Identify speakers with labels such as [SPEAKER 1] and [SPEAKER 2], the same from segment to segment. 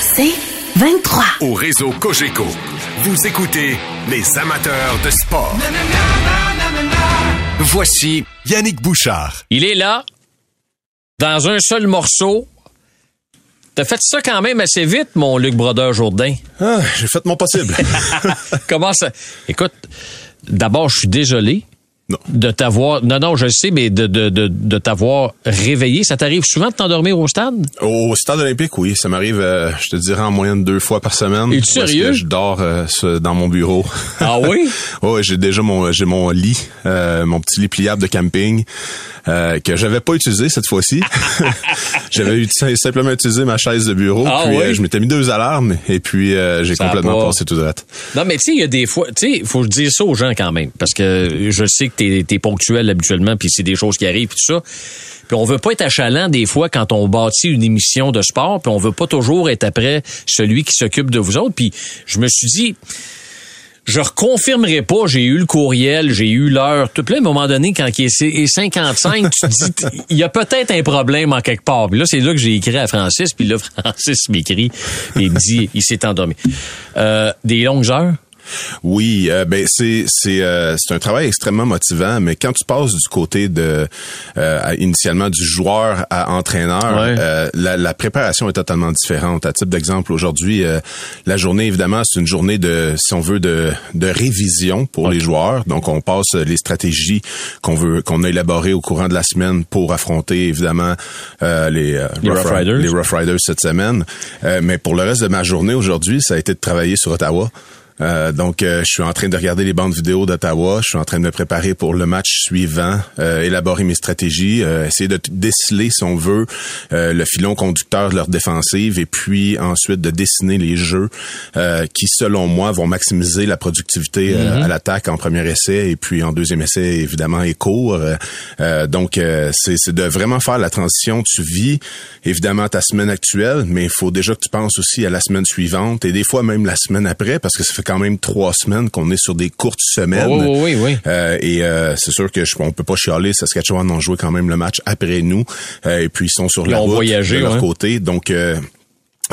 [SPEAKER 1] C'est 23.
[SPEAKER 2] Au réseau Cogeco, vous écoutez les amateurs de sport. Voici Yannick Bouchard.
[SPEAKER 3] Il est là, dans un seul morceau. T'as fait ça quand même assez vite, mon Luc Brodeur Jourdain.
[SPEAKER 4] Ah, j'ai fait mon possible.
[SPEAKER 3] Comment ça? Écoute, d'abord, je suis désolé.
[SPEAKER 4] Non.
[SPEAKER 3] De t'avoir. Non, non, je le sais, mais de, de, de, de t'avoir réveillé. Ça t'arrive souvent de t'endormir au stade?
[SPEAKER 4] Au stade olympique, oui, ça m'arrive, euh, je te dirais, en moyenne deux fois par semaine.
[SPEAKER 3] Es-tu sérieux?
[SPEAKER 4] que Je dors euh, dans mon bureau.
[SPEAKER 3] Ah oui?
[SPEAKER 4] ouais, j'ai déjà mon j'ai mon lit, euh, mon petit lit pliable de camping que j'avais pas utilisé cette fois-ci. j'avais simplement utilisé ma chaise de bureau.
[SPEAKER 3] Ah
[SPEAKER 4] puis
[SPEAKER 3] oui?
[SPEAKER 4] je m'étais mis deux alarmes et puis j'ai complètement
[SPEAKER 3] pas-
[SPEAKER 4] passé tout droit.
[SPEAKER 3] Non, mais tu sais, il y a des fois, tu sais, il faut dire ça aux gens quand même, parce que je sais que t'es es ponctuel habituellement, puis c'est des choses qui arrivent, puis tout ça. Puis on veut pas être achalant des fois quand on bâtit une émission de sport, puis on veut pas toujours être après celui qui s'occupe de vous autres. Puis je me suis dit, je reconfirmerai pas, j'ai eu le courriel, j'ai eu l'heure, tout plein. À un moment donné, quand il est est 55, tu te dis, il y a peut-être un problème en quelque part. Puis là, c'est là que j'ai écrit à Francis, puis là, Francis m'écrit, et me dit, il s'est endormi. Euh, des longues heures?
[SPEAKER 4] Oui, euh, ben c'est c'est euh, c'est un travail extrêmement motivant, mais quand tu passes du côté de euh, initialement du joueur à entraîneur,
[SPEAKER 3] Ouais.
[SPEAKER 4] euh, la, la préparation est totalement différente. À titre d'exemple, aujourd'hui, euh, la journée évidemment c'est une journée de si on veut de de révision pour les joueurs. Donc on passe les stratégies qu'on veut qu'on a élaborées au courant de la semaine pour affronter évidemment euh, les euh,
[SPEAKER 3] Les Rough Riders.
[SPEAKER 4] les Rough Riders cette semaine. Euh, mais pour le reste de ma journée aujourd'hui, ça a été de travailler sur Ottawa. Euh, donc, euh, je suis en train de regarder les bandes vidéo d'Ottawa. Je suis en train de me préparer pour le match suivant, euh, élaborer mes stratégies, euh, essayer de déceler, si on veut, euh, le filon conducteur de leur défensive, et puis ensuite de dessiner les jeux euh, qui, selon moi, vont maximiser la productivité euh, à l'attaque en premier essai, et puis en deuxième essai, évidemment, et court. Donc, euh, c'est c'est de vraiment faire la transition. Tu vis évidemment ta semaine actuelle, mais il faut déjà que tu penses aussi à la semaine suivante, et des fois même la semaine après, parce que ça fait quand même trois semaines qu'on est sur des courtes semaines.
[SPEAKER 3] Oui, oui, oui, oui.
[SPEAKER 4] Euh, et euh, c'est sûr que je, on peut pas chialer. Saskatchewan ont joué quand même le match après nous. Euh, et puis ils sont sur
[SPEAKER 3] Ils
[SPEAKER 4] la
[SPEAKER 3] ont
[SPEAKER 4] route
[SPEAKER 3] voyagé,
[SPEAKER 4] de leur
[SPEAKER 3] ouais.
[SPEAKER 4] côté. Donc euh,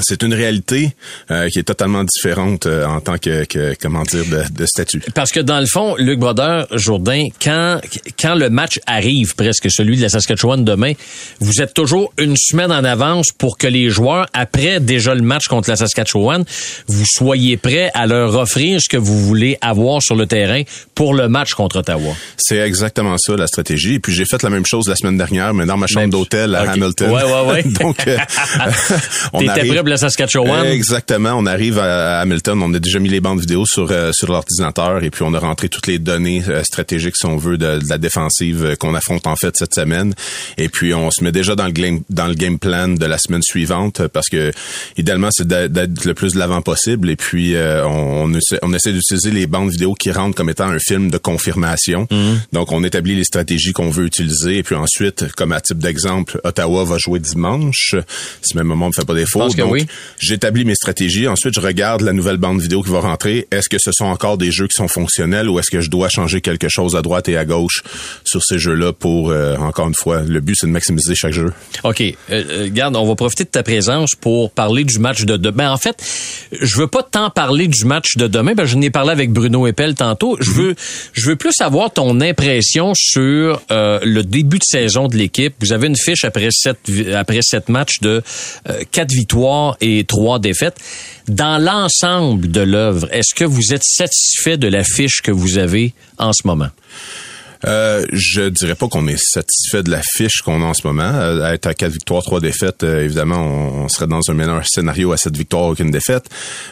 [SPEAKER 4] c'est une réalité euh, qui est totalement différente euh, en tant que, que comment dire de, de statut.
[SPEAKER 3] Parce que dans le fond, Luc Brodeur, Jourdain, quand, quand le match arrive, presque celui de la Saskatchewan demain, vous êtes toujours une semaine en avance pour que les joueurs, après déjà le match contre la Saskatchewan, vous soyez prêts à leur offrir ce que vous voulez avoir sur le terrain pour le match contre Ottawa.
[SPEAKER 4] C'est exactement ça la stratégie. Et puis j'ai fait la même chose la semaine dernière, mais dans ma chambre d'hôtel à. Hamilton.
[SPEAKER 3] Ouais, ouais, ouais.
[SPEAKER 4] Donc euh, on arrive-
[SPEAKER 3] la Saskatchewan?
[SPEAKER 4] Exactement. On arrive à Hamilton. On a déjà mis les bandes vidéo sur euh, sur l'ordinateur et puis on a rentré toutes les données euh, stratégiques, si on veut, de, de la défensive euh, qu'on affronte en fait cette semaine. Et puis on se met déjà dans le game dans le game plan de la semaine suivante parce que idéalement c'est d'être le plus de l'avant possible. Et puis euh, on, on essaie, on essaie d'utiliser les bandes vidéo qui rentrent comme étant un film de confirmation. Donc on établit les stratégies qu'on veut utiliser et puis ensuite, comme à type d'exemple, Ottawa va jouer dimanche. Si même moment me fait pas défaut. Donc,
[SPEAKER 3] oui.
[SPEAKER 4] J'établis mes stratégies. Ensuite, je regarde la nouvelle bande vidéo qui va rentrer. Est-ce que ce sont encore des jeux qui sont fonctionnels ou est-ce que je dois changer quelque chose à droite et à gauche sur ces jeux-là pour, euh, encore une fois, le but, c'est de maximiser chaque jeu?
[SPEAKER 3] OK. Euh, euh, regarde, on va profiter de ta présence pour parler du match de demain. Ben, en fait, je veux pas tant parler du match de demain. Ben, je n'ai parlé avec Bruno Eppel tantôt. Je veux, je veux plus avoir ton impression sur euh, le début de saison de l'équipe. Vous avez une fiche après sept, après sept matchs de euh, quatre victoires et trois défaites. Dans l'ensemble de l'œuvre, est-ce que vous êtes satisfait de la fiche que vous avez en ce moment?
[SPEAKER 4] Euh, je dirais pas qu'on est satisfait de la fiche qu'on a en ce moment. Euh, être à quatre victoires, trois défaites, euh, évidemment, on, serait dans un meilleur scénario à cette victoire qu'une défaite.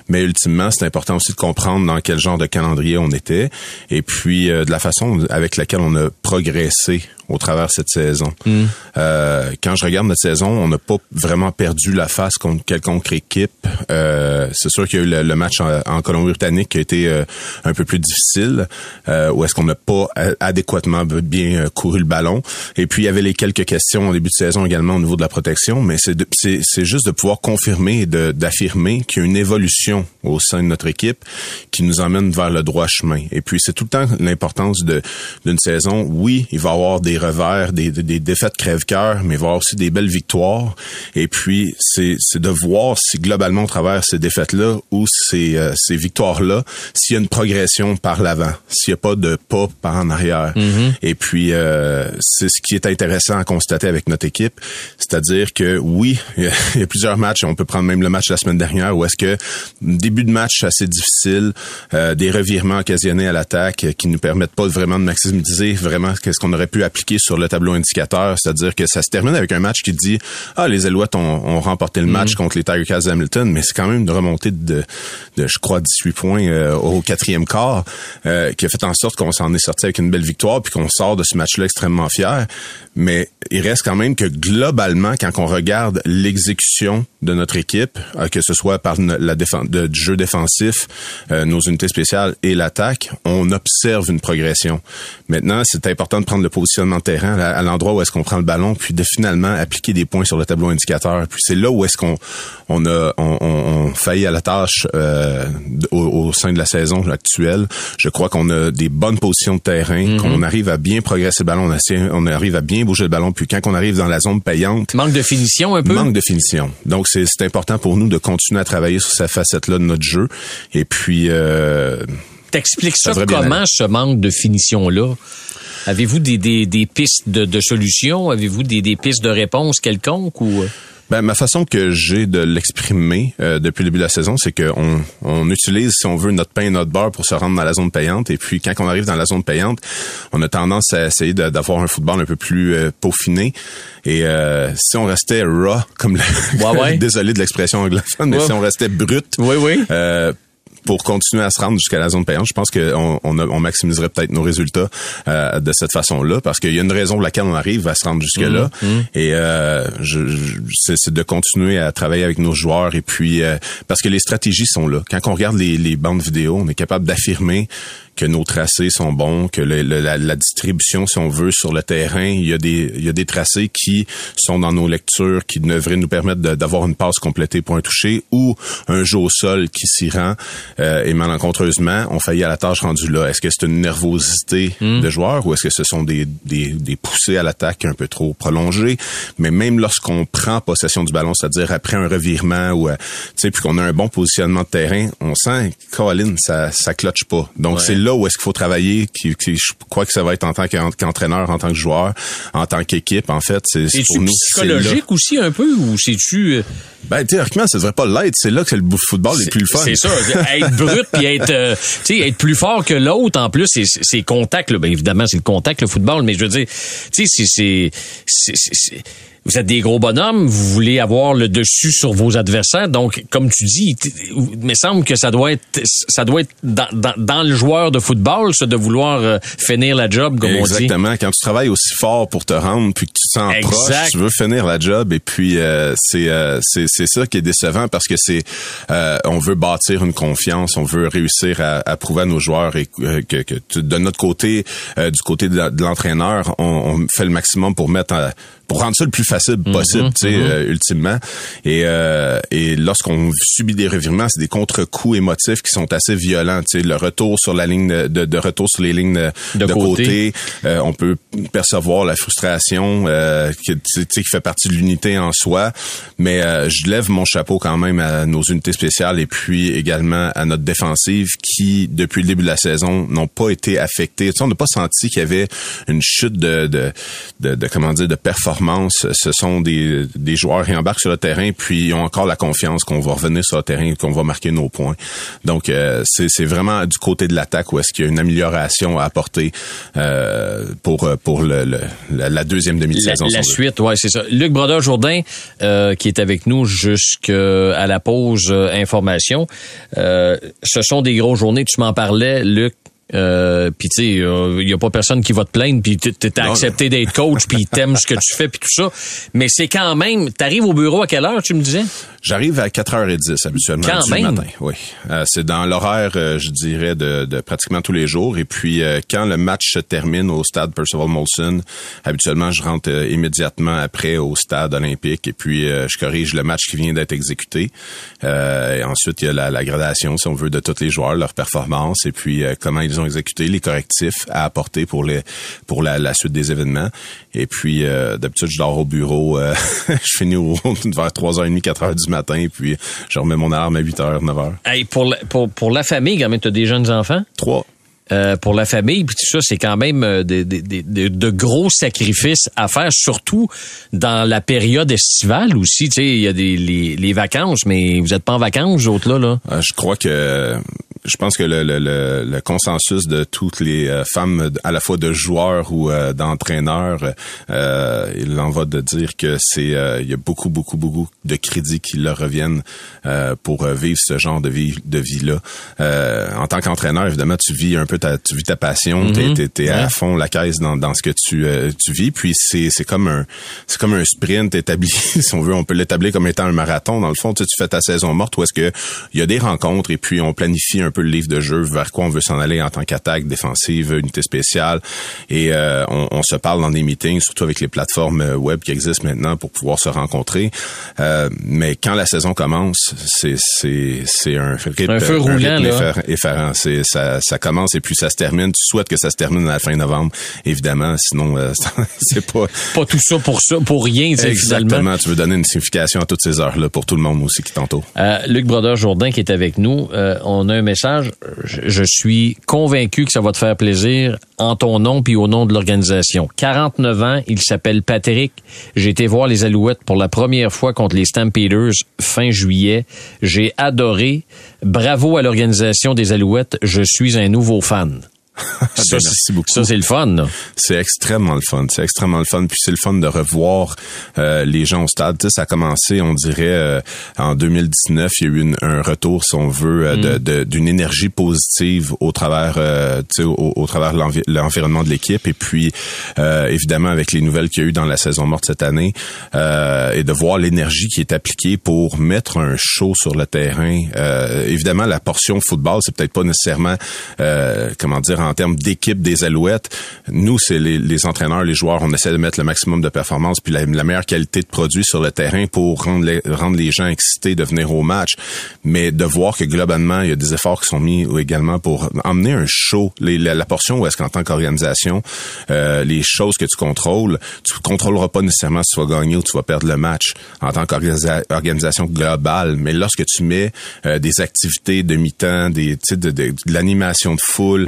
[SPEAKER 4] Mais ultimement, c'est important aussi de comprendre dans quel genre de calendrier on était et puis de la façon avec laquelle on a progressé au travers de cette saison.
[SPEAKER 3] Hmm.
[SPEAKER 4] Euh, quand je regarde notre saison, on n'a pas vraiment perdu la face contre quelconque équipe. Euh, c'est sûr qu'il y a eu le, match en, Colombie-Britannique qui a été euh, un peu plus difficile, euh, où est-ce qu'on n'a pas adéquatement bien couru le ballon. Et puis, il y avait les quelques questions au début de saison également au niveau de la protection, mais c'est, juste de pouvoir confirmer et d'affirmer qu'il y a une évolution au sein de notre équipe qui nous emmène vers le droit chemin. Et puis, c'est tout le temps l'importance d'une saison. Oui, il va y avoir des revers, des, des, défaites crève-cœur, mais voir aussi des belles victoires. Et puis, c'est de voir si globalement, au travers ces défaites-là ou ces, euh, ces victoires-là, s'il y a une progression par l'avant, s'il n'y a pas de pas par en arrière.
[SPEAKER 3] Mm-hmm.
[SPEAKER 4] Et puis, euh, c'est ce qui est intéressant à constater avec notre équipe. C'est-à-dire que oui, il y, a plusieurs matchs. On peut prendre même le match de la semaine dernière où est-ce que début de match assez difficile, euh, des revirements occasionnés à l'attaque qui nous permettent pas vraiment de maximiser vraiment qu'est-ce qu'on aurait pu appliquer sur le tableau indicateur, c'est-à-dire que ça se termine avec un match qui dit ah les Alouettes ont, remporté le match mm. contre les Tiger Cats Hamilton, mais c'est quand même une remontée de, de je crois 18 points euh, au quatrième quart euh, qui a fait en sorte qu'on s'en est sorti avec une belle victoire puis qu'on sort de ce match-là extrêmement fier. Mais il reste quand même que globalement, quand on regarde l'exécution de notre équipe, euh, que ce soit par la défense, de, du jeu défensif, nos unités spéciales et l'attaque, on observe une progression. Maintenant, c'est important de prendre le positionnement terrain, à, l'endroit où est-ce qu'on prend le ballon, puis de finalement appliquer des points sur le tableau indicateur. Puis c'est là où est-ce qu'on on a on, on, failli à la tâche euh, au, sein de la saison actuelle. Je crois qu'on a des bonnes positions de terrain, mm-hmm. qu'on arrive à bien progresser le ballon, on, on arrive à bien bouger le ballon. Puis quand on arrive dans la zone payante,
[SPEAKER 3] manque de finition un peu?
[SPEAKER 4] Manque de finition. Donc c'est important pour nous de continuer à travailler sur cette facette-là de notre jeu. Et puis euh,
[SPEAKER 3] T'expliques ça, comment ce manque de finition là Avez-vous des, des, des, pistes de, de solutions? Avez-vous des, des pistes de réponse quelconques ou? Euh?
[SPEAKER 4] Ben, ma façon que j'ai de l'exprimer euh, depuis le début de la saison, c'est qu'on on utilise, si on veut, notre pain et notre beurre pour se rendre dans la zone payante. Et puis, quand on arrive dans la zone payante, on a tendance à essayer d'avoir un football un peu plus euh, peaufiné. Et si on restait raw, comme le... désolé de l'expression anglophone, mais si on restait brut,
[SPEAKER 3] oui, oui
[SPEAKER 4] pour continuer à se rendre jusqu'à la zone payante. Je pense qu'on on, on, maximiserait peut-être nos résultats euh, de cette façon-là, parce qu'il y a une raison pour laquelle on arrive à se rendre jusque-là.
[SPEAKER 3] Mhm, mhm.
[SPEAKER 4] Et euh, je, c'est de continuer à travailler avec nos joueurs et puis euh, parce que les stratégies sont là. Quand on regarde les, les bandes vidéo, on est capable d'affirmer que nos tracés sont bons, que le, la, la, distribution, si on veut, sur le terrain, il y a des, il y a des tracés qui sont dans nos lectures, qui devraient nous permettre d'avoir une passe complétée pour un toucher ou un jeu au sol qui s'y rend. Euh, et malencontreusement, on faillit à la tâche rendue là. Est-ce que c'est une nervosité
[SPEAKER 3] hmm.
[SPEAKER 4] de joueur ou est-ce que ce sont des, des, des poussées à l'attaque un peu trop prolongées? Mais même lorsqu'on prend possession du ballon, c'est-à-dire après un revirement ou, euh, tu sais, puis qu'on a un bon positionnement de terrain, on sent, Colin, ça, ça cloche pas. Donc, c'est là où est-ce qu'il faut travailler. Qui, je crois que ça va être en tant qu'entraîneur, en tant que joueur, en tant qu'équipe. En fait, c'est pour nous.
[SPEAKER 3] psychologique aussi un peu ou c'est-tu euh,
[SPEAKER 4] Ben théoriquement, ça devrait pas l'être. C'est là que le football est, plus le fun.
[SPEAKER 3] C'est ça. être brut puis être, euh, tu sais, être plus fort que l'autre. En plus, c'est contact. Là. Ben évidemment, c'est le contact, le football. Mais je veux dire, tu sais, c'est c'est vous êtes des gros bonhommes, vous voulez avoir le dessus sur vos adversaires. Donc, comme tu dis, il me semble que ça doit être, ça doit être dans, dans, dans le joueur de football, ça, de vouloir euh, finir la job, comme
[SPEAKER 4] on
[SPEAKER 3] dit.
[SPEAKER 4] Exactement. Quand tu travailles aussi fort pour te rendre, puis que tu te sens proche, tu veux finir la job. Et puis, euh, c'est, euh, c'est, c'est ça qui est décevant parce que c'est, on veut bâtir une confiance, on veut réussir à, à prouver à nos joueurs et que, que, de notre côté, du côté de, l'entraîneur, on, on, fait le maximum pour mettre pour rendre ça le plus facile mhm, possible, tu sais, mhm. euh, ultimement. Et, euh, et lorsqu'on subit des revirements, c'est des contre-coups émotifs qui sont assez violents. Tu sais, le retour sur la ligne de, de, retour sur les lignes de, côté, euh, on peut percevoir la frustration qui, qui fait partie de l'unité en soi. Mais je lève mon chapeau quand même à nos unités spéciales et puis également à notre défensive qui, depuis le début de la saison, n'ont pas été. Tu sais, on n'a pas senti qu'il y avait une chute de, de, de, de comment dire, de performance performance. Ce sont des, des joueurs qui embarquent sur le terrain, puis ils ont encore la confiance qu'on va revenir sur le terrain, qu'on va marquer nos points. Donc, euh, c'est vraiment du côté de l'attaque où est-ce qu'il y a une amélioration à apporter euh, pour pour le, le- la, deuxième demi-saison.
[SPEAKER 3] La, la suite, ouais, c'est ça. Luc Brodeur Jourdain, euh, qui est avec nous jusqu'à la pause euh, information. Euh, ce sont des grosses journées. Tu m'en parlais, Luc. Euh, puis tu sais, il y a pas personne qui va te plaindre, puis
[SPEAKER 4] Non,
[SPEAKER 3] accepté d'être coach, puis t'aimes ce que tu fais, puis tout ça. Mais c'est quand même, t'arrives au bureau à quelle heure, tu me disais?
[SPEAKER 4] J'arrive à 4h10 habituellement
[SPEAKER 3] Quand
[SPEAKER 4] du
[SPEAKER 3] même.
[SPEAKER 4] matin. Oui, Euh, c'est dans l'horaire, euh, je dirais, de, de pratiquement tous les jours. Et puis, euh, quand le match se termine au stade Percival Molson, habituellement, je rentre euh, immédiatement après au stade olympique et puis euh, je corrige le match qui vient d'être exécuté. Euh, et ensuite, il y a la, la gradation, si on veut, de tous les joueurs, leur performance et puis euh, comment ils ont exécuté, les correctifs à apporter pour les pour la, la suite des événements. Et puis, euh, d'habitude, je dors au bureau. euh, je finis au, vers 3h30, 4h du matin. Et puis, je remets mon alarme à 8h, 9h.
[SPEAKER 3] Hey, pour, la, pour, pour la famille, quand même, t'as des jeunes enfants?
[SPEAKER 4] 3.
[SPEAKER 3] Euh, pour la famille, puis tout ça, c'est quand même des- de, de gros sacrifices à faire, surtout dans la période estivale aussi. Tu sais, il y a des les, les vacances, mais vous êtes pas en vacances, vous autres là, là?
[SPEAKER 4] Euh, je crois que je pense que le, le, le, le consensus de toutes les euh, femmes, à la fois de joueurs ou euh, d'entraîneurs, euh, il en va de dire que c'est euh, il y a beaucoup beaucoup beaucoup de crédits qui leur reviennent euh, pour vivre ce genre de vie de vie là. en tant qu'entraîneur, évidemment, tu vis un peu ta tu vis ta passion, t'es t'es, t'es à fond la caisse dans, dans ce que tu euh, tu vis, puis c'est c'est comme un c'est comme un sprint établi, si on veut, on peut l'établir comme étant un marathon. Dans le fond, tu, sais, tu fais ta saison morte où est-ce que il y a des rencontres et puis on planifie un peu le livre de jeu vers quoi on veut s'en aller en tant qu'attaque, défensive, unité spéciale. Et euh, on, on se parle dans des meetings, surtout avec les plateformes euh, web qui existent maintenant pour pouvoir se rencontrer. Euh, mais quand la saison commence, c'est c'est c'est un rythme,
[SPEAKER 3] Un feu roulant,
[SPEAKER 4] effarant. C'est ça ça commence et puis ça se termine. Tu souhaites que ça se termine à la fin novembre, évidemment. Sinon, euh, c'est pas
[SPEAKER 3] Pas tout ça pour ça, pour rien, sais, finalement.
[SPEAKER 4] exactement. Tu veux donner une signification à toutes ces heures là pour tout le monde aussi qui t'entoure.
[SPEAKER 3] Luc Brodeur Jourdain qui est avec nous, on a un message. Je, je suis convaincu que ça va te faire plaisir en ton nom puis au nom de l'organisation. 49 ans, il s'appelle Patrick. J'ai été voir les Alouettes pour la première fois contre les Stampeders fin juillet. J'ai adoré. Bravo à l'organisation des Alouettes. Je suis un nouveau fan. Ça,
[SPEAKER 4] Ben,
[SPEAKER 3] c'est-
[SPEAKER 4] beaucoup.
[SPEAKER 3] Ça, c'est le fun.
[SPEAKER 4] C'est extrêmement le fun. C'est extrêmement le fun. Puis c'est le fun de revoir euh, les gens au stade. Tu sais, ça a commencé, on dirait, euh, en 2019. Il y a eu une- un retour, si on veut, euh, de- de- d'une énergie positive au travers, euh, tu sais, au, au travers l'environnement de l'équipe. Et puis, euh, évidemment, avec les nouvelles qu'il y a eu dans la saison morte cette année, euh, et de voir l'énergie qui est appliquée pour mettre un show sur le terrain. Euh, évidemment, la portion football, c'est peut-être pas nécessairement, euh, comment dire, en termes d'équipe des Alouettes. Nous, c'est les, les entraîneurs, les joueurs, on essaie de mettre le maximum de performance puis la, la meilleure qualité de produit sur le terrain pour rendre les, rendre les gens excités de venir au match. Mais de voir que globalement, il y a des efforts qui sont mis également pour emmener un show. Les- la, portion où est-ce qu'en tant qu'organisation, euh, les choses que tu contrôles, tu contrôleras pas nécessairement si tu vas gagner ou tu vas perdre le match en tant qu'organisation globale. Mais lorsque tu mets euh, des activités de mi-temps, des, sais, de, de, de l'animation de foule,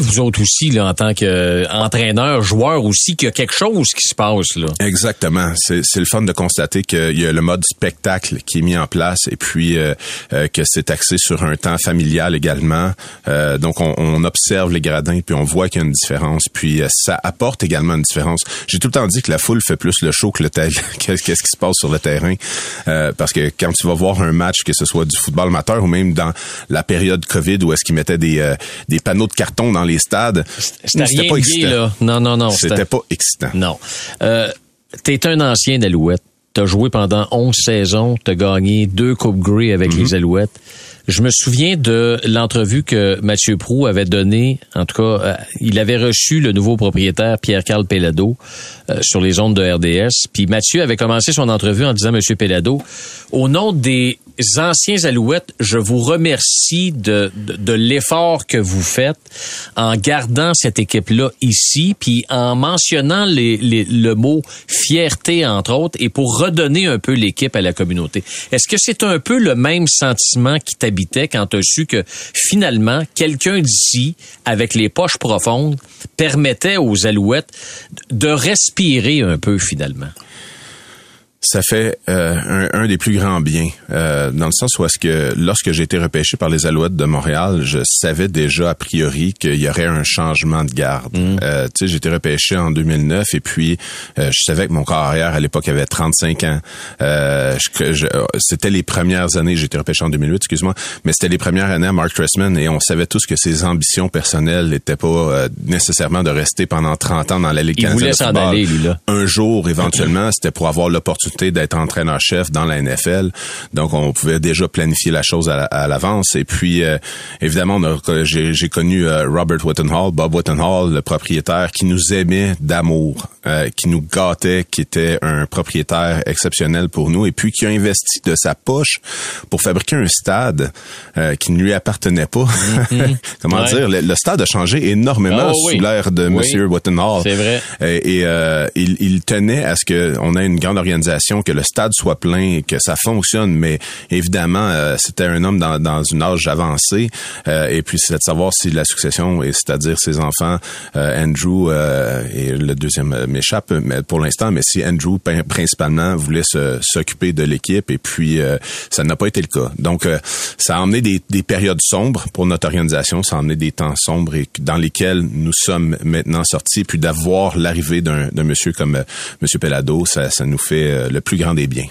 [SPEAKER 3] vous autres aussi, là, en tant qu'entraîneur, joueur aussi, qu'il y a quelque chose qui se passe, là.
[SPEAKER 4] Exactement. C'est le fun de constater qu'il y a le mode spectacle qui est mis en place et puis euh, euh, que c'est axé sur un temps familial également. Euh, donc on, on observe les gradins puis on voit qu'il y a une différence. Puis euh, ça apporte également une différence. J'ai tout le temps dit que la foule fait plus le show que le. Qu'est-ce qui se passe sur le terrain? Euh, Parce que quand tu vas voir un match, que ce soit du football amateur ou même dans la période Covid où est-ce qu'ils mettaient des euh, des panneaux de carton dans les stades,
[SPEAKER 3] C'était
[SPEAKER 4] pas excitant.
[SPEAKER 3] gay, là. Non, non, non.
[SPEAKER 4] C'était pas excitant.
[SPEAKER 3] Non. Euh, T'es un ancien d'Alouette. T'as joué pendant 11 saisons. T'as gagné deux Coupes Grey avec les Alouettes. Je me souviens de l'entrevue que Mathieu Prou avait donnée. En tout cas, euh, il avait reçu le nouveau propriétaire Pierre-Carl Pellado euh, sur les ondes de RDS. Puis Mathieu avait commencé son entrevue en disant, Monsieur Pellado, au nom des anciens Alouettes, je vous remercie de, de, de l'effort que vous faites en gardant cette équipe-là ici, puis en mentionnant les, les- le mot fierté, entre autres, et pour redonner un peu l'équipe à la communauté. Est-ce que c'est un peu le même sentiment qui t'habitait quand tu as su que finalement, quelqu'un d'ici, avec les poches profondes, permettait aux Alouettes de respirer un peu finalement?
[SPEAKER 4] Ça fait euh, un, des plus grands biens, euh, dans le sens où est-ce que lorsque j'ai été repêché par les Alouettes de Montréal, je savais déjà a priori qu'il y aurait un changement de garde. Mm. Euh, tu sais, j'ai été repêché en 2009 et puis je savais que mon corps arrière à l'époque avait 35 ans. c'était les premières années, j'ai été repêché en 2008, excuse-moi, mais c'était les premières années à Mark Tressman et on savait tous que ses ambitions personnelles n'étaient pas nécessairement de rester pendant 30 ans dans la Ligue
[SPEAKER 3] Il voulait s'en aller, lui, là.
[SPEAKER 4] Un jour, éventuellement, c'était pour avoir l'opportunité d'être entraîneur-chef dans la NFL. Donc, on pouvait déjà planifier la chose à, l'avance. Et puis, euh, évidemment, j'ai connu euh, Robert Whittenhall, Bob Whittenhall, le propriétaire qui nous aimait d'amour, euh, qui nous gâtait, qui était un propriétaire exceptionnel pour nous, et puis qui a investi de sa poche pour fabriquer un stade qui ne lui appartenait pas. Mm-hmm. Comment dire? Le, stade a changé énormément oh, sous l'ère de Monsieur Whittenhall.
[SPEAKER 3] C'est vrai.
[SPEAKER 4] Et, il, il tenait à ce qu'on ait une grande organisation que le stade soit plein, que ça fonctionne. Mais évidemment, euh, c'était un homme dans, dans une âge avancé. Euh, et puis, c'est de savoir si la succession, et c'est-à-dire ses enfants, euh, Andrew et le deuxième m'échappe mais pour l'instant, mais si Andrew principalement voulait s'occuper de l'équipe, et puis ça n'a pas été le cas. Donc, ça a emmené des, des, périodes sombres pour notre organisation. Ça a emmené des temps sombres et dans lesquels nous sommes maintenant sortis. Puis d'avoir l'arrivée d'un monsieur comme Monsieur Pelado, ça, ça nous fait le plus grand des biens.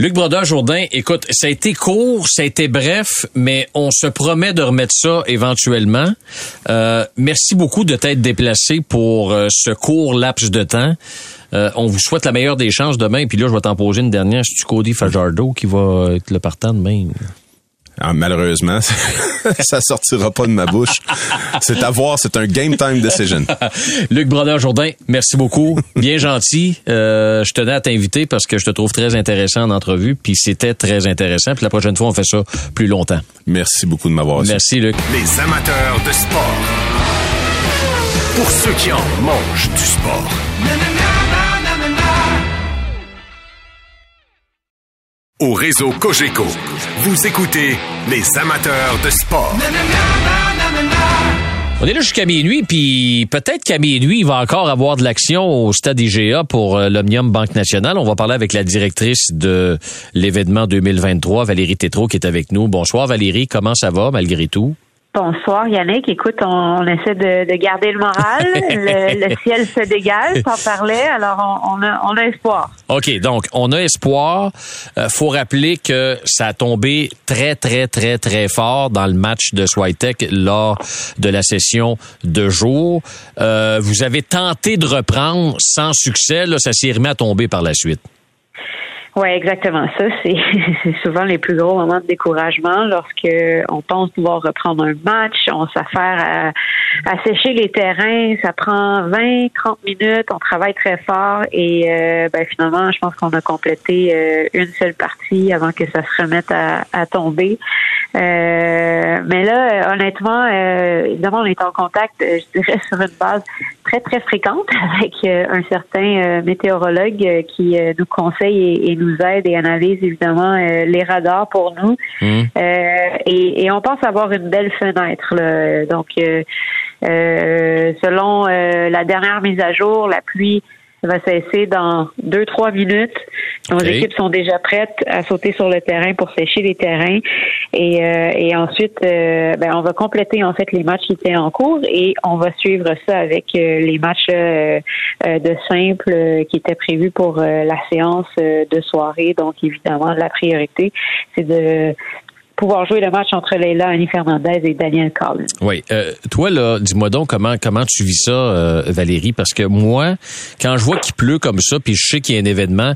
[SPEAKER 3] Luc Brodeur-Jourdain, écoute, ça a été court, ça a été bref, mais on se promet de remettre ça éventuellement. Euh, merci beaucoup de t'être déplacé pour euh, ce court laps de temps. Euh, on vous souhaite la meilleure des chances demain. Puis là, je vais t'en poser une dernière. C'est-tu Cody Fajardo qui va être le partant demain?
[SPEAKER 4] Ah, malheureusement, ça sortira pas de ma bouche. C'est à voir, c'est un game time decision.
[SPEAKER 3] Luc Brodeur-Jourdain, merci beaucoup. Bien gentil. Euh, je tenais à t'inviter parce que je te trouve très intéressant en entrevue, puis c'était très intéressant. Puis la prochaine fois, on fait ça plus longtemps.
[SPEAKER 4] Merci beaucoup de m'avoir
[SPEAKER 3] Merci, Luc.
[SPEAKER 2] Les amateurs de sport. Pour ceux qui en mangent du sport. Au réseau Cogeco, vous écoutez les amateurs de sport.
[SPEAKER 3] On est là jusqu'à minuit, puis peut-être qu'à minuit, il va encore avoir de l'action au stade IGA pour euh, l'Omnium Banque Nationale. On va parler avec la directrice de l'événement 2023, Valérie Tétrault, qui est avec nous. Bonsoir Valérie, comment ça va malgré tout?
[SPEAKER 5] Bonsoir Yannick. Écoute, on, essaie de, garder le moral. le, ciel se dégage, t'en parlais. Alors on, a, on, a, espoir.
[SPEAKER 3] OK, donc on a espoir. Euh, faut rappeler que ça a tombé très, très, très, très fort dans le match de Switek lors de la session de jour. Euh, vous avez tenté de reprendre sans succès. Là, ça s'est remis à tomber par la suite.
[SPEAKER 5] Oui, exactement. Ça, c'est souvent les plus gros moments de découragement lorsque on pense pouvoir reprendre un match, on s'affaire à, à, sécher les terrains, ça prend 20, 30 minutes, on travaille très fort et euh, ben, finalement, je pense qu'on a complété euh, une seule partie avant que ça se remette à, à tomber. Euh, mais là, honnêtement, évidemment, on est en contact, je dirais, sur une base très, très fréquente avec un certain météorologue qui nous conseille et, et nous aide et analyse évidemment euh, les radars pour nous. Mmh. Euh, et, on pense avoir une belle fenêtre. Donc, euh, selon la dernière mise à jour, la pluie va cesser dans deux, trois minutes. Nos équipes sont déjà prêtes à sauter sur le terrain pour sécher les terrains. Et, euh, et ensuite, euh, ben, on va compléter en fait les matchs qui étaient en cours et on va suivre ça avec euh, les matchs de simple qui étaient prévus pour la séance de soirée. Donc, évidemment, la priorité, c'est de pouvoir jouer le match entre Leila, Annie Fernandez et Daniel Collins.
[SPEAKER 3] Oui. Euh, toi, là, dis-moi donc comment comment tu vis ça, euh, Valérie, parce que moi, quand je vois qu'il pleut comme ça, puis je sais qu'il y a un événement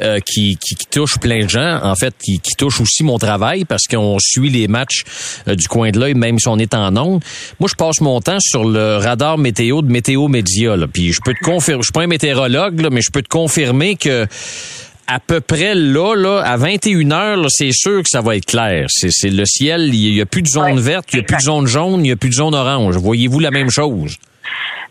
[SPEAKER 3] euh, qui, qui, touche plein de gens, en fait, qui, qui touche aussi mon travail, parce qu'on suit les matchs du coin de l'œil, même si on est en ondes. Moi, je passe mon temps sur le radar météo de Météo Média, là, puis je peux te confirmer, je suis pas un météorologue, là, mais je peux te confirmer que à peu près là, là à 21 heures, c'est sûr que ça va être clair. C'est le ciel, il n'y a plus de zone verte, il n'y a plus de zone jaune, il n'y a plus de zone orange. Voyez-vous la même chose?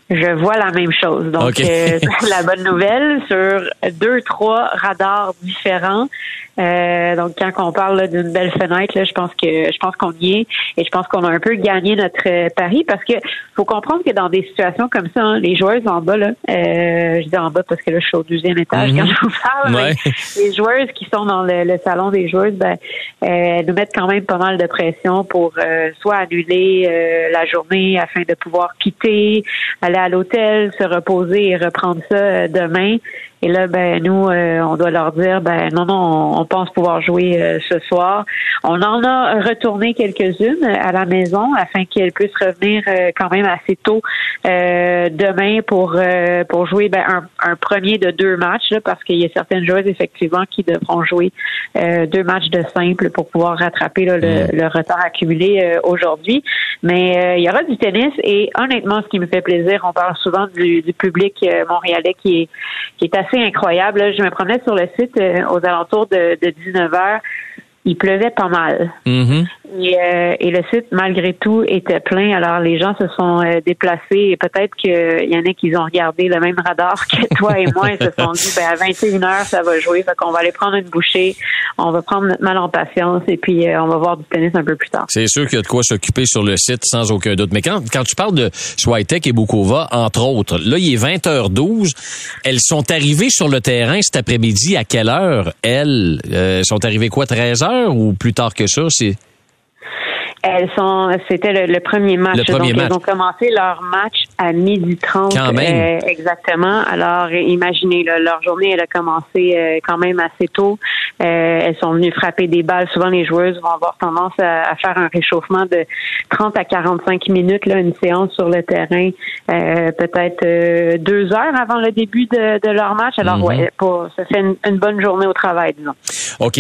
[SPEAKER 5] Je vois la même chose. Donc, euh, la bonne nouvelle sur deux, trois radars différents. Euh, donc, quand on parle d'une belle fenêtre, là, je pense que je pense qu'on y est et je pense qu'on a un peu gagné notre euh, pari parce que faut comprendre que dans des situations comme ça, hein, les joueuses en bas, là, euh, je dis en bas parce que là, je suis au deuxième étage quand mhm. je vous parle, les joueuses qui sont dans le, salon des joueuses, ben, euh, nous mettent quand même pas mal de pression pour soit annuler la journée afin de pouvoir quitter, aller à l'hôtel, se reposer et reprendre ça demain. Et là, ben nous, euh, on doit leur dire, ben non, non, on, pense pouvoir jouer euh, ce soir. On en a retourné quelques-unes à la maison afin qu'elles puissent revenir euh, quand même assez tôt demain pour pour jouer ben, un, premier de deux matchs, là, parce qu'il y a certaines joueuses effectivement qui devront jouer deux matchs de simple pour pouvoir rattraper là, le, mm. le, retard accumulé aujourd'hui. Mais il y aura du tennis et honnêtement, ce qui me fait plaisir, on parle souvent du, du public montréalais qui est qui est assez incroyable. Je me promenais sur le site euh, aux alentours de, de 19 heures il pleuvait pas mal.
[SPEAKER 3] Mm-hmm.
[SPEAKER 5] Euh, et, le site, malgré tout, était plein. Alors, les gens se sont euh, déplacés et peut-être qu'il y en a qui ont regardé le même radar que toi et moi et se sont dit, ben, à 21 h ça va jouer. Fait qu'on va aller prendre une bouchée. On va prendre notre mal en patience et puis euh, on va voir du tennis un peu plus tard.
[SPEAKER 3] C'est sûr qu'il y a de quoi s'occuper sur le site sans aucun doute. Mais quand, quand tu parles de Swiatek et Bukova, entre autres, là, il est 20h12. Elles sont arrivées sur le terrain cet après-midi. À quelle heure? Elles? Sont arrivées quoi, 13 ou plus tard que ça? C'est?
[SPEAKER 5] Elles sont, c'était le, premier match. donc, elles ont commencé leur match à midi 30.
[SPEAKER 3] Quand même.
[SPEAKER 5] Euh, exactement. Alors, imaginez, leur journée, elle a commencé euh, quand même assez tôt. Euh, elles sont venues frapper des balles. Souvent, les joueuses vont avoir tendance à, faire un réchauffement de 30 à 45 minutes, là, une séance sur le terrain, peut-être deux heures avant le début de, leur match. Alors, mm-hmm. ouais, pour, ça fait une, une bonne journée au travail, disons.
[SPEAKER 3] OK.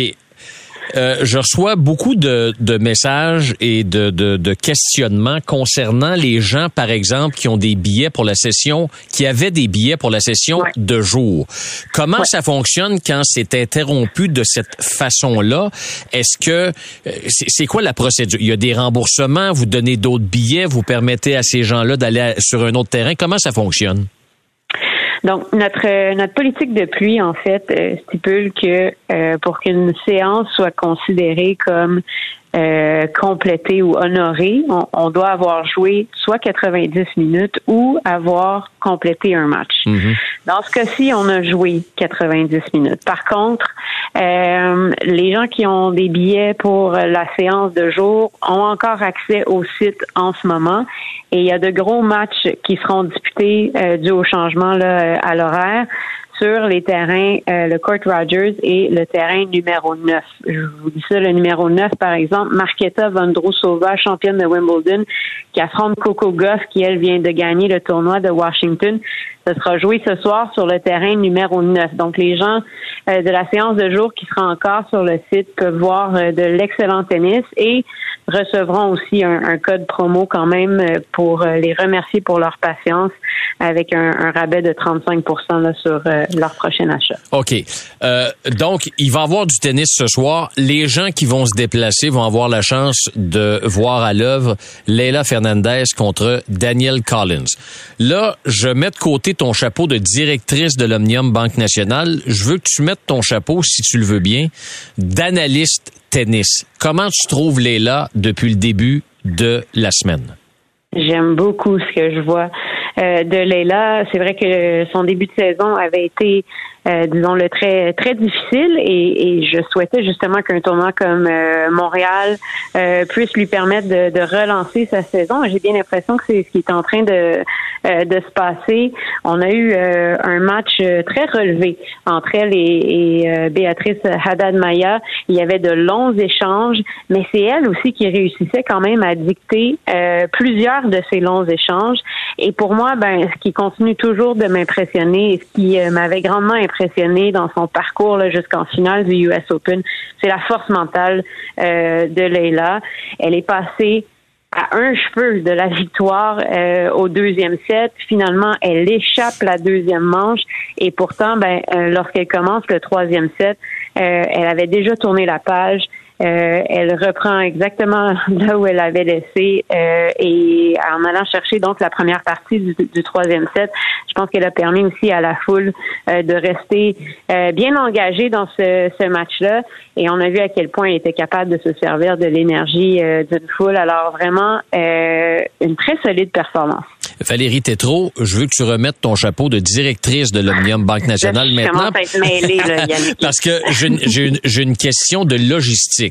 [SPEAKER 3] Euh, je reçois beaucoup de, de messages et de, de, de, questionnements concernant les gens, par exemple, qui ont des billets pour la session, qui avaient des billets pour la session de jour. Comment ça fonctionne quand c'est interrompu de cette façon-là? Est-ce que euh, c'est quoi la procédure? Il y a des remboursements, vous donnez d'autres billets, vous permettez à ces gens-là d'aller sur un autre terrain. Comment ça fonctionne?
[SPEAKER 5] Donc, notre euh, notre politique de pluie, en fait, euh, stipule que euh, pour qu'une séance soit considérée comme euh, complété ou honoré, on, doit avoir joué soit 90 minutes ou avoir complété un match.
[SPEAKER 3] Mhm.
[SPEAKER 5] Dans ce cas-ci, on a joué 90 minutes. Par contre, euh, les gens qui ont des billets pour la séance de jour ont encore accès au site en ce moment et il y a de gros matchs qui seront disputés euh, dû au changement là, à l'horaire sur les terrains, euh, le Court Rogers et le terrain numéro 9. Je vous dis ça, le numéro 9, par exemple, Marketa Vondrousova, championne de Wimbledon, qui affronte Coco Goff, qui, elle, vient de gagner le tournoi de Washington. Ce sera joué ce soir sur le terrain numéro 9. Donc, les gens de la séance de jour qui sera encore sur le site peuvent voir euh, de l'excellent tennis et recevront aussi un, code promo quand même euh, pour les remercier pour leur patience avec un, rabais de 35 là, sur leur prochain achat.
[SPEAKER 3] OK. donc, il va y avoir du tennis ce soir. Les gens qui vont se déplacer vont avoir la chance de voir à l'œuvre Leila Fernandez contre Daniel Collins. Là, je mets de côté ton chapeau de directrice de l'Omnium Banque Nationale. Je veux que tu mettes ton chapeau, si tu le veux bien, d'analyste tennis. Comment tu trouves Léla depuis le début de la semaine?
[SPEAKER 5] J'aime beaucoup ce que je vois euh, de Leila. C'est vrai que son début de saison avait été euh, disons-le, très très difficile et, je souhaitais justement qu'un tournoi comme euh, Montréal euh, puisse lui permettre de, relancer sa saison. J'ai bien l'impression que c'est ce qui est en train de de se passer. On a eu un match très relevé entre elle et, et Béatrice Haddad-Maya. Il y avait de longs échanges, mais c'est elle aussi qui réussissait quand même à dicter plusieurs de ces longs échanges. Et pour moi, ben, ce qui continue toujours de m'impressionner et ce qui m'avait grandement impressionné dans son parcours jusqu'en finale du US Open. C'est la force mentale euh, de Leila. Elle est passée à un cheveu de la victoire euh, au deuxième set. Finalement, elle échappe la deuxième manche et pourtant, ben, euh, lorsqu'elle commence le troisième set, elle avait déjà tourné la page. Euh, elle reprend exactement là où elle avait laissé euh, et en allant chercher donc la première partie du, du troisième set, je pense qu'elle a permis aussi à la foule euh, de rester euh, bien engagée dans ce, ce match-là et on a vu à quel point elle était capable de se servir de l'énergie euh, d'une foule. Alors vraiment une très solide performance.
[SPEAKER 3] Valérie Tétrault, je veux que tu remettes ton chapeau de directrice de l'Omnium Banque Nationale maintenant. parce que j'ai une, une, question de logistique.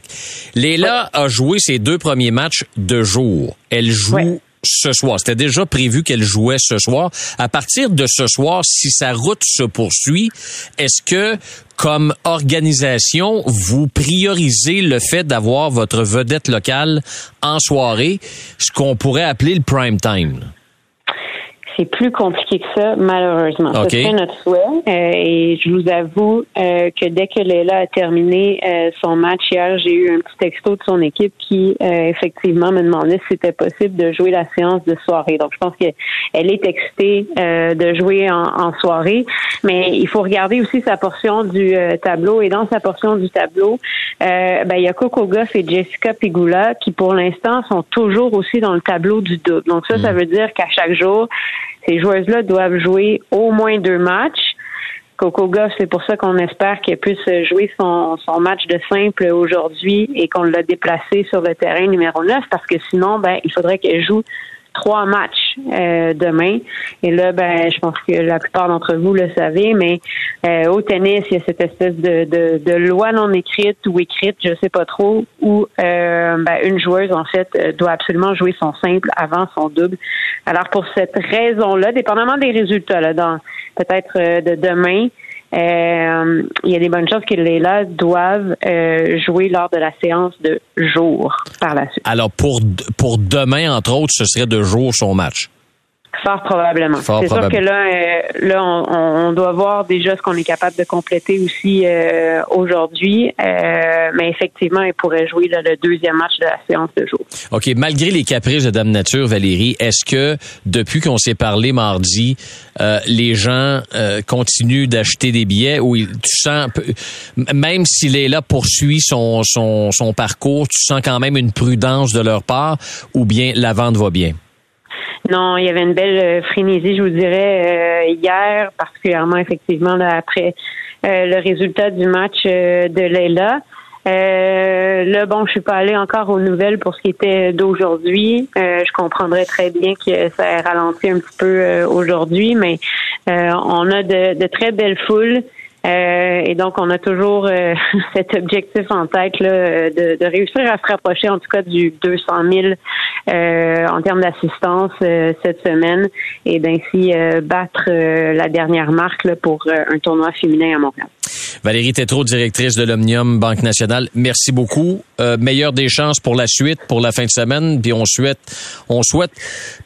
[SPEAKER 3] Léla a joué ses deux premiers matchs de jour. Elle joue ce soir. C'était déjà prévu qu'elle jouait ce soir. À partir de ce soir, si sa route se poursuit, est-ce que, comme organisation, vous priorisez le fait d'avoir votre vedette locale en soirée, ce qu'on pourrait appeler le prime time?
[SPEAKER 5] C'est plus compliqué que ça, malheureusement. Okay. C'est notre souhait. Euh, et je vous avoue euh, que dès que Léla a terminé euh, son match hier, j'ai eu un petit texto de son équipe qui effectivement me demandait si c'était possible de jouer la séance de soirée. Donc je pense qu'elle est excitée de jouer en, soirée, mais il faut regarder aussi sa portion du tableau. Et dans sa portion du tableau, ben, il y a Coco Goff et Jessica Pigula qui pour l'instant sont toujours aussi dans le tableau du double. Donc ça, ça mm. veut dire qu'à chaque jour, ces joueuses-là doivent jouer au moins deux matchs. Coco Goff, c'est pour ça qu'on espère qu'elle puisse jouer son, son match de simple aujourd'hui et qu'on l'a déplacé sur le terrain numéro 9 parce que sinon, ben, il faudrait qu'elle joue trois matchs euh, demain. Et là, ben, je pense que la plupart d'entre vous le savez, mais euh, au tennis, il y a cette espèce de, de, de, loi non écrite ou écrite, je sais pas trop, où euh, ben, une joueuse, en fait, doit absolument jouer son simple avant son double. Alors, pour cette raison-là, dépendamment des résultats, là, dans peut-être de demain, euh, il y a des bonnes chances que les là doivent euh, jouer lors de la séance de jour par la suite.
[SPEAKER 3] Alors pour pour demain entre autres, ce serait de jour son match.
[SPEAKER 5] Fort probablement. C'est sûr que là, euh, là, on, doit voir déjà ce qu'on est capable de compléter aussi euh, aujourd'hui. Euh, mais effectivement, il pourrait jouer le deuxième match de la séance de jour.
[SPEAKER 3] OK. Malgré les caprices de Dame Nature, Valérie, est-ce que depuis qu'on s'est parlé mardi, les gens continuent d'acheter des billets ou tu sens, même s'il est là poursuit son, son, son parcours, tu sens quand même une prudence de leur part ou bien la vente va bien?
[SPEAKER 5] Non, il y avait une belle euh, frénésie, je vous dirais, euh, hier, particulièrement effectivement après euh, le résultat du match de Leila. Euh, là, bon, je suis pas allée encore aux nouvelles pour ce qui était d'aujourd'hui. je comprendrais très bien que ça ait ralenti un petit peu aujourd'hui, mais on a de, très belles foules. Euh, et donc, on a toujours euh, cet objectif en tête là, de, de, réussir à se rapprocher, en tout cas, du 200 000 euh, en termes d'assistance cette semaine et d'ainsi battre la dernière marque là, pour un tournoi féminin à Montréal.
[SPEAKER 3] Valérie Tétrault, directrice de l'Omnium Banque Nationale, merci beaucoup. Euh, meilleure des chances pour la suite, pour la fin de semaine. Puis on souhaite, on souhaite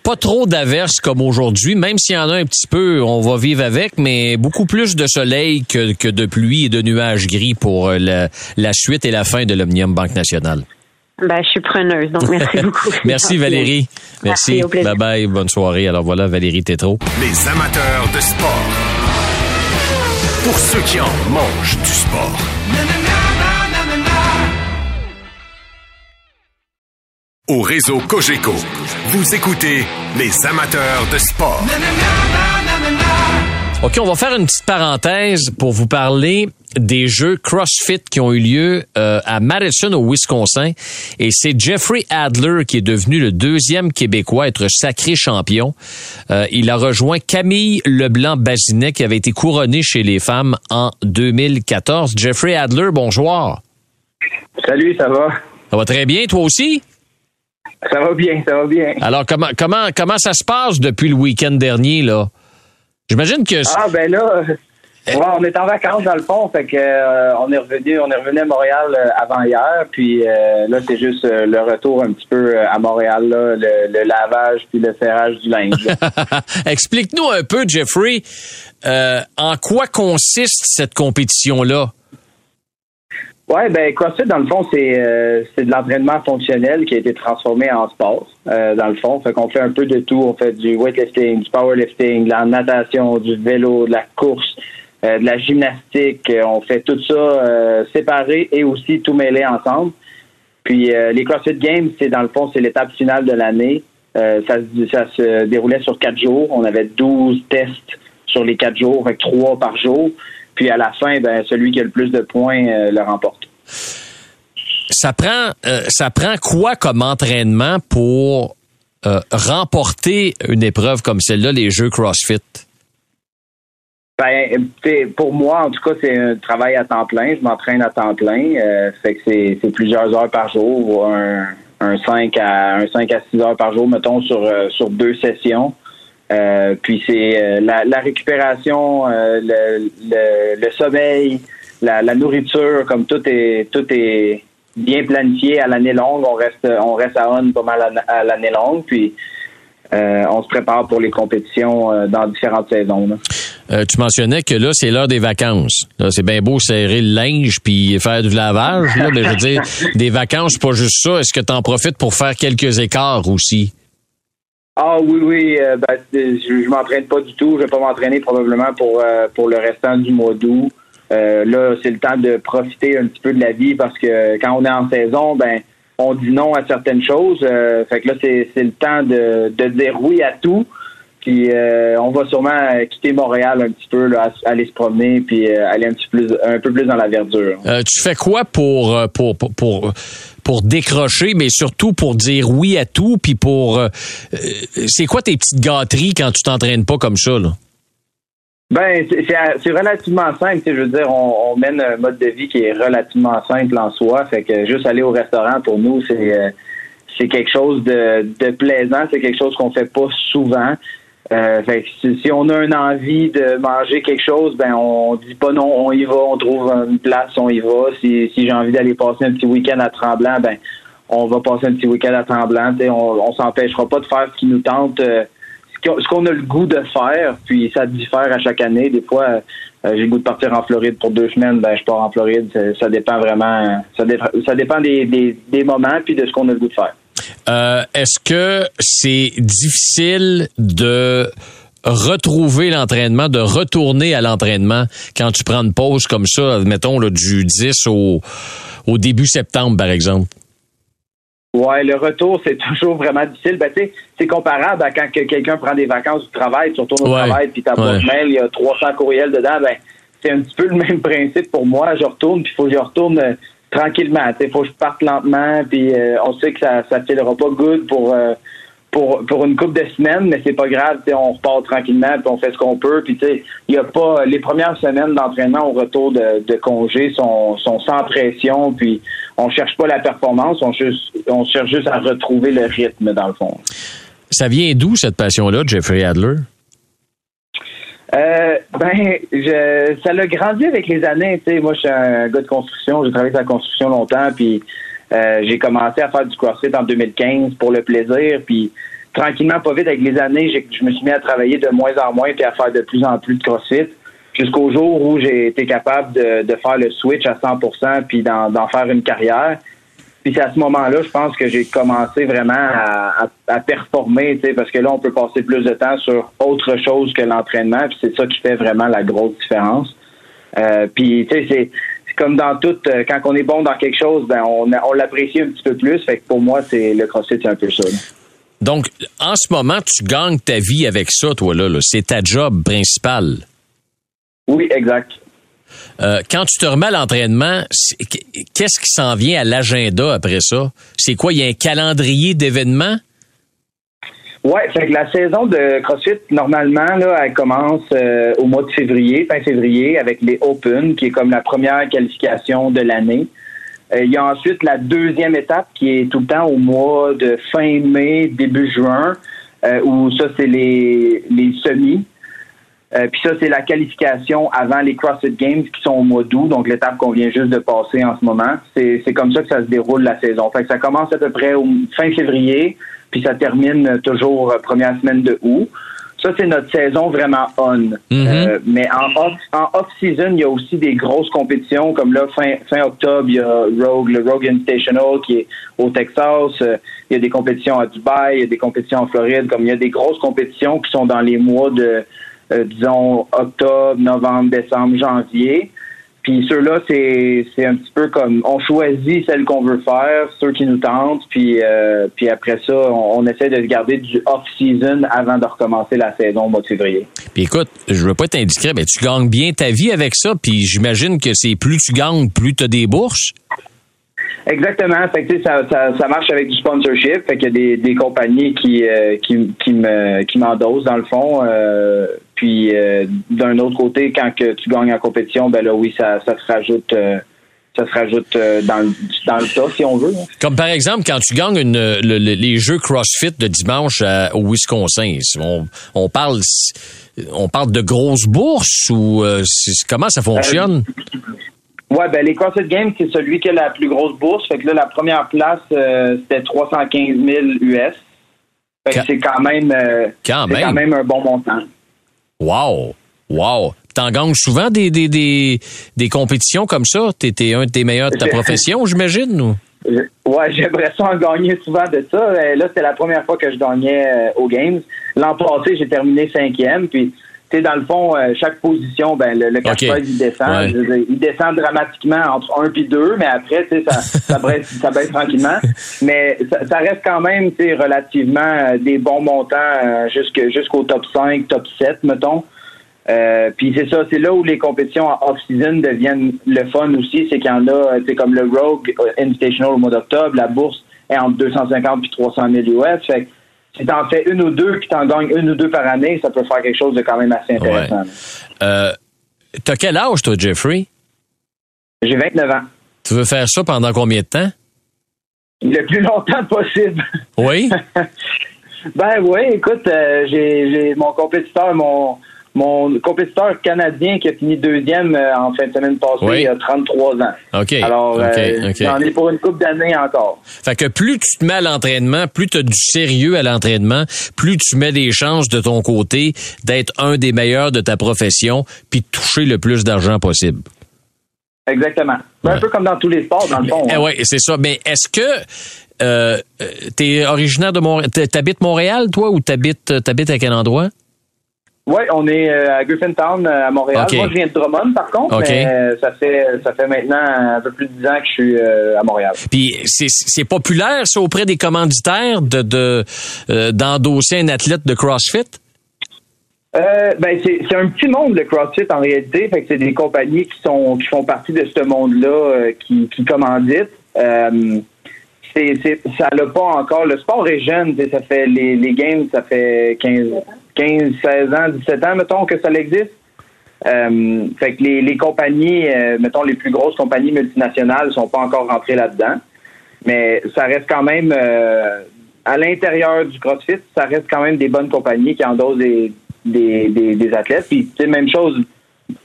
[SPEAKER 3] pas trop d'averses comme aujourd'hui, même s'il y en a un petit peu, on va vivre avec, mais beaucoup plus de soleil que, que de pluie et de nuages gris pour euh, la, la suite et la fin de l'Omnium Banque Nationale.
[SPEAKER 5] Ben, je suis preneuse, donc merci beaucoup.
[SPEAKER 3] merci Valérie. Merci. merci bye bye, bonne soirée. Alors voilà, Valérie Tétrault.
[SPEAKER 2] Les amateurs de sport pour ceux qui en mangent du sport. Au réseau Cogeco, vous écoutez les amateurs de sport.
[SPEAKER 3] OK, on va faire une petite parenthèse pour vous parler des jeux CrossFit qui ont eu lieu euh, à Madison au Wisconsin et c'est Jeffrey Adler qui est devenu le deuxième Québécois à être sacré champion. Euh, il a rejoint Camille Leblanc-Bazinet qui avait été couronné chez les femmes en 2014. Jeffrey Adler, bonjour.
[SPEAKER 6] Salut, ça va?
[SPEAKER 3] Ça va très bien, toi aussi?
[SPEAKER 6] Ça va bien, ça va bien.
[SPEAKER 3] Alors comment comment comment ça se passe depuis le week-end dernier là? J'imagine que
[SPEAKER 6] Ah ben là on est en vacances dans le fond, fait que euh, on est revenu, on est revenu à Montréal euh, avant hier, puis euh, là c'est juste le retour un petit peu à Montréal, là, le, lavage puis le serrage du linge.
[SPEAKER 3] Explique-nous un peu, Jeffrey, en quoi consiste cette compétition là.
[SPEAKER 6] Ouais, ben CrossFit dans le fond c'est c'est de l'entraînement fonctionnel qui a été transformé en sport. dans le fond, fait qu'on fait un peu de tout, on fait du weightlifting, du powerlifting, de la natation, du vélo, de la course. De la gymnastique. On fait tout ça séparé et aussi tout mêlé ensemble. Puis les CrossFit Games, c'est dans le fond, c'est l'étape finale de l'année. ça, ça, se déroulait sur quatre jours. On avait 12 tests sur les quatre jours, avec trois par jour. Puis à la fin, ben, celui qui a le plus de points le remporte
[SPEAKER 3] ça prend, euh, ça prend quoi comme entraînement pour euh, remporter une épreuve comme celle-là, les Jeux CrossFit?
[SPEAKER 6] Ben, pour moi, en tout cas, c'est un travail à temps plein. Je m'entraîne à temps plein. Euh, fait que c'est plusieurs heures par jour, un, un 5 à un 5 à 6 heures par jour, mettons, sur, sur deux sessions. puis c'est la, la, récupération, le, le, sommeil, la, nourriture, comme tout est tout est bien planifié à l'année longue. On reste, on reste à on pas mal à, l'année longue, puis euh, on se prépare pour les compétitions euh, dans différentes saisons.
[SPEAKER 3] Euh, tu mentionnais que là, c'est l'heure des vacances. c'est bien beau serrer le linge puis faire du lavage, là, mais je veux dire, des vacances, pas juste ça. Est-ce que tu en profites pour faire quelques écarts aussi?
[SPEAKER 6] Ah oui, oui. Ben, je, ne m'entraîne pas du tout. Je vais pas m'entraîner probablement pour, pour le restant du mois d'août. Euh, là, c'est le temps de profiter un petit peu de la vie parce que quand on est en saison, ben on dit non à certaines choses. Euh, fait que là, c'est, le temps de, dire oui à tout. Puis euh, on va sûrement quitter Montréal un petit peu, là, aller se promener, puis aller un petit peu plus, un peu plus dans la verdure.
[SPEAKER 3] tu fais quoi pour pour pour pour, décrocher, mais surtout pour dire oui à tout, puis pour c'est quoi tes petites gâteries quand tu t'entraînes pas comme ça là?
[SPEAKER 6] Ben, c'est relativement simple. Je veux dire, on, mène un mode de vie qui est relativement simple en soi. Fait que juste aller au restaurant pour nous, c'est euh, c'est quelque chose de, de plaisant. C'est quelque chose qu'on fait pas souvent. Euh, fait que si, on a une envie de manger quelque chose, ben on dit pas non, on y va, on trouve une place, on y va. Si, si j'ai envie d'aller passer un petit week-end à Tremblant, ben on va passer un petit week-end à Tremblant. on, on s'empêchera pas de faire ce qui nous tente. Euh, ce qu'on a le goût de faire, puis ça diffère à chaque année. Des fois, euh, j'ai le goût de partir en Floride pour deux semaines, ben je pars en Floride. Ça, dépend vraiment, ça, dépend des, moments puis de ce qu'on a le goût de faire.
[SPEAKER 3] Euh, est-ce que c'est difficile de retrouver l'entraînement, de retourner à l'entraînement quand tu prends une pause comme ça, mettons du 10 au, au début septembre, par exemple?
[SPEAKER 6] Ouais, le retour, c'est toujours vraiment difficile. Ben, tu sais, c'est comparable à quand quelqu'un prend des vacances du travail, tu retournes au travail, puis ta boîte mail, il y a 300 courriels dedans. Ben, c'est un petit peu le même principe pour moi. Je retourne, puis il faut que je retourne euh, tranquillement. Il faut que je parte lentement, puis euh, on sait que ça ne filera pas good pour euh, pour, pour une couple de semaines, mais c'est pas grave, on repart tranquillement, puis on fait ce qu'on peut. Puis il y a pas les premières semaines d'entraînement au retour de, de congé sont, sont sans pression, puis on cherche pas la performance, on, juste, on cherche juste à retrouver le rythme dans le fond.
[SPEAKER 3] Ça vient d'où cette passion-là, Jeffrey Adler?
[SPEAKER 6] Euh, ben, je, ça l'a grandi avec les années. Sais, moi, je suis un gars de construction. J'ai travaillé sur la construction longtemps, puis euh, j'ai commencé à faire du CrossFit en 2015 pour le plaisir, puis tranquillement, pas vite, avec les années, je me suis mis à travailler de moins en moins puis à faire de plus en plus de CrossFit jusqu'au jour où j'ai été capable de, faire le switch à 100% puis d'en faire une carrière. Puis c'est à ce moment-là, je pense que j'ai commencé vraiment à, performer, parce que là, on peut passer plus de temps sur autre chose que l'entraînement, puis c'est ça qui fait vraiment la grosse différence. Euh, puis, tu sais, c'est comme dans tout, euh, quand on est bon dans quelque chose, ben on, on l'apprécie un petit peu plus. Fait que pour moi, c'est le CrossFit, c'est un peu ça.
[SPEAKER 3] Donc, en ce moment, tu gagnes ta vie avec ça, toi là. C'est ta job principale.
[SPEAKER 6] Oui, exact.
[SPEAKER 3] Euh, quand tu te remets à l'entraînement, qu'est-ce qui s'en vient à l'agenda après ça? C'est quoi? Il y a un calendrier d'événements?
[SPEAKER 6] Oui, que la saison de CrossFit, normalement, là, elle commence euh, au mois de février, fin février, avec les Open, qui est comme la première qualification de l'année. Euh, il y a ensuite la deuxième étape qui est tout le temps au mois de fin mai, début juin, où ça, c'est les, les semis. Euh, puis ça, c'est la qualification avant les CrossFit Games qui sont au mois d'août, donc l'étape qu'on vient juste de passer en ce moment. C'est, comme ça que ça se déroule la saison. Fait que ça commence à peu près au fin février, puis ça termine toujours euh, première semaine de août. Ça, c'est notre saison vraiment on. Mm-hmm. Euh, mais en off, en off-season, il y a aussi des grosses compétitions, comme là, fin, fin octobre, il y a Rogue, le Rogue Invitational qui est au Texas. il y a des compétitions à Dubaï, il y a des compétitions en Floride. Comme il y a des grosses compétitions qui sont dans les mois de euh, disons, octobre, novembre, décembre, janvier. Puis ceux-là, c'est, c'est un petit peu comme on choisit celles qu'on veut faire, ceux qui nous tentent, puis euh, puis après ça, on, essaie de garder du off-season avant de recommencer la saison au mois de février.
[SPEAKER 3] Puis écoute, je veux pas être indiscret, mais tu gagnes bien ta vie avec ça, puis j'imagine que c'est plus tu gagnes, plus tu as des bourses.
[SPEAKER 6] Exactement. Fait que, ça, ça, ça marche avec du sponsorship. Fait qu'il y a des, des compagnies qui, euh, qui, qui me qui m'endossent dans le fond. Euh, puis euh, d'un autre côté, quand que tu gagnes en compétition, ben là oui, ça, ça se rajoute ça se rajoute dans, le, dans le tas, si on veut.
[SPEAKER 3] Comme par exemple, quand tu gagnes une, les jeux CrossFit de dimanche au Wisconsin, on, on, parle on parle de grosses bourses ou comment ça fonctionne?
[SPEAKER 6] Ouais, ben les CrossFit Games, c'est celui qui a la plus grosse bourse. Fait que là, la première place, euh, c'était 315 000 US. Fait que c'est quand même, euh, quand, même. quand même un bon montant.
[SPEAKER 3] Wow! Wow! T'en gagnes souvent des, des, des, des compétitions comme ça? T'es un des meilleurs de ta profession, j'imagine, ou?
[SPEAKER 6] Ouais, j'aimerais ça en gagner souvent de ça. Euh, là, c'était la première fois que je gagnais aux Games. L'an passé, j'ai terminé cinquième, puis dans le fond, euh, chaque position, ben, le, le il descend. il descend dramatiquement entre 1 et 2, mais après, ça, ça, baisse, ça baisse tranquillement. Mais ça, reste quand même relativement euh, des bons montants euh, jusqu'au top 5, top 7, mettons. puis c'est ça, c'est là où les compétitions en off-season deviennent le fun aussi, c'est qu'il y en a, c'est comme le Rogue Invitational au mois d'octobre, la bourse est entre 250 et 300 000 US. Fait si t'en fais une ou deux, puis t'en gagnes une ou deux par année, ça peut faire quelque chose de quand même assez intéressant.
[SPEAKER 3] Euh, T'as quel âge, toi, Jeffrey?
[SPEAKER 6] J'ai 29 ans.
[SPEAKER 3] Tu veux faire ça pendant combien de temps?
[SPEAKER 6] Le plus longtemps possible.
[SPEAKER 3] Oui?
[SPEAKER 6] ben oui, écoute, euh, j'ai mon compétiteur, mon mon compétiteur canadien qui a fini deuxième euh, en fin de semaine passée, il a 33 ans.
[SPEAKER 3] OK.
[SPEAKER 6] Alors, euh, j'en ai pour une couple d'années encore.
[SPEAKER 3] Fait que plus tu te mets à l'entraînement, plus tu as du sérieux à l'entraînement, plus tu mets des chances de ton côté d'être un des meilleurs de ta profession, puis de toucher le plus d'argent possible.
[SPEAKER 6] Exactement. Un peu comme dans tous les sports, dans le fond.
[SPEAKER 3] Eh
[SPEAKER 6] hein.
[SPEAKER 3] Oui, c'est ça. Mais est-ce que euh, tu es originaire de Montréal? T'habites Montréal, toi, ou t'habites habites à quel endroit?
[SPEAKER 6] Oui, on est euh, à Griffintown, euh, à Montréal. Moi, je viens de Drummond, par contre, mais euh, ça fait ça fait maintenant un peu plus de 10 ans que je suis à Montréal.
[SPEAKER 3] Puis c'est populaire, ça, auprès des commanditaires de d'endosser un athlète de CrossFit?
[SPEAKER 6] ben c'est un petit monde le CrossFit en réalité, fait que c'est des compagnies qui sont qui font partie de ce monde-là qui, qui commanditent. C'est ça n'a pas encore le sport est jeune, ça fait les, les games ça fait 15 15, 16 ans, 17 ans, mettons, que ça existe. Euh, fait que les, compagnies, euh, mettons, les plus grosses compagnies multinationales sont pas encore rentrées là-dedans. Mais ça reste quand même, euh, à l'intérieur du CrossFit, ça reste quand même des bonnes compagnies qui endossent des, des, des, athlètes. Puis, tu sais, même chose,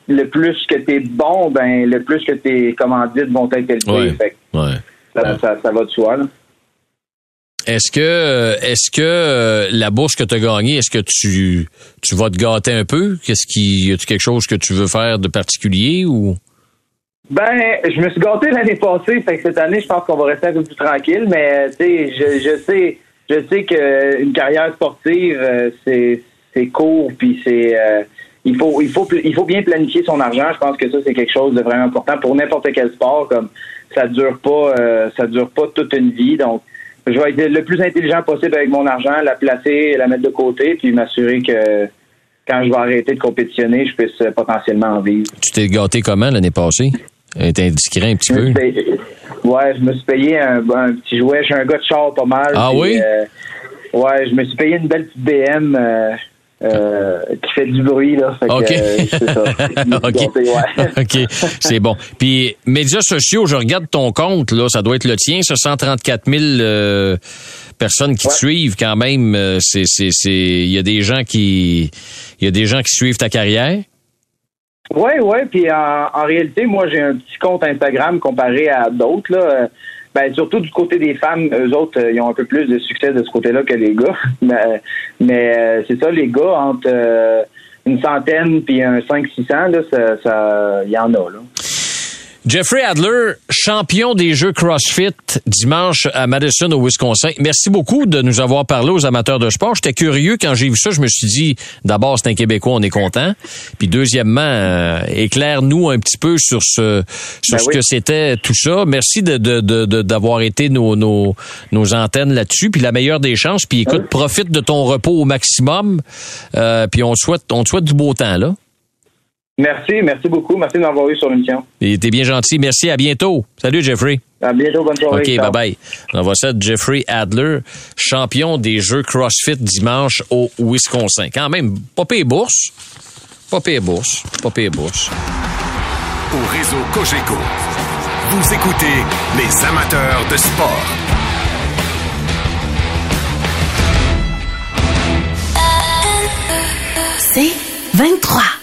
[SPEAKER 6] le plus que tu es bon, ben, le plus que tes commandites vont être élevées. fait Ça, ça, ça, va de soi, là.
[SPEAKER 3] Est-ce que est-ce que euh, la bourse que tu as gagnée, est-ce que tu tu vas te gâter un peu? Qu'est-ce qui y a quelque chose que tu veux faire de particulier ou?
[SPEAKER 6] Ben, je me suis gâté l'année passée, fait que cette année, je pense qu'on va rester un peu plus tranquille, mais tu sais, je, je sais je sais qu'une carrière sportive, euh, c'est c'est court puis c'est euh, il faut il faut il faut bien planifier son argent. Je pense que ça c'est quelque chose de vraiment important pour n'importe quel sport comme ça dure pas ça dure pas toute une vie donc je vais être le plus intelligent possible avec mon argent, la placer, la mettre de côté, puis m'assurer que quand je vais arrêter de compétitionner, je puisse potentiellement en vivre.
[SPEAKER 3] Tu t'es gâté comment l'année passée? T'es indiscret un petit peu?
[SPEAKER 6] ouais, je me suis payé un, petit jouet. Je suis un gars de char pas mal.
[SPEAKER 3] Ah oui?
[SPEAKER 6] Euh, ouais, je me suis payé une belle petite BM. Euh, euh, qui fait du bruit là.
[SPEAKER 3] OK. c'est ça. OK. C'est bon. Puis médias sociaux, je regarde ton compte là, ça doit être le tien, ce 134 000 euh, personnes qui te suivent quand même. Euh, c'est c'est c'est il y a des gens qui il y a des gens qui suivent ta carrière?
[SPEAKER 6] Oui, oui. Puis en, en, réalité, moi j'ai un petit compte Instagram comparé à d'autres là. Ben, surtout du côté des femmes, eux autres, euh, ils ont un peu plus de succès de ce côté-là que les gars. mais, mais euh, c'est ça, les gars, entre euh, une centaine puis un 5-600, il ça, y en a. Là.
[SPEAKER 3] Jeffrey Adler, champion des Jeux CrossFit dimanche à Madison au Wisconsin. Merci beaucoup de nous avoir parlé aux amateurs de sport. J'étais curieux quand j'ai vu ça. Je me suis dit, d'abord, c'est un Québécois, on est content. Puis deuxièmement, euh, éclaire-nous un petit peu sur ce, sur
[SPEAKER 6] Ben
[SPEAKER 3] ce
[SPEAKER 6] oui.
[SPEAKER 3] que c'était tout ça. Merci de, de, de- de- d'avoir été nos, nos, nos antennes là-dessus. Puis la meilleure des chances. Puis écoute, profite de ton repos au maximum. Euh, puis on te souhaite, on te souhaite du beau temps, là.
[SPEAKER 6] Merci, merci beaucoup. Merci de m'avoir eu sur l'émission.
[SPEAKER 3] T'es bien gentil. Merci. À bientôt. Salut, Jeffrey.
[SPEAKER 6] À bientôt, bonne soirée.
[SPEAKER 3] OK, bye-bye. On va ça de Jeffrey Adler, champion des Jeux CrossFit dimanche au Wisconsin. Quand même, pas pire bourse. Pas pire bourse. Pas pire bourse.
[SPEAKER 2] Au réseau Cogeco, vous écoutez les amateurs de sport.
[SPEAKER 1] C'est 23.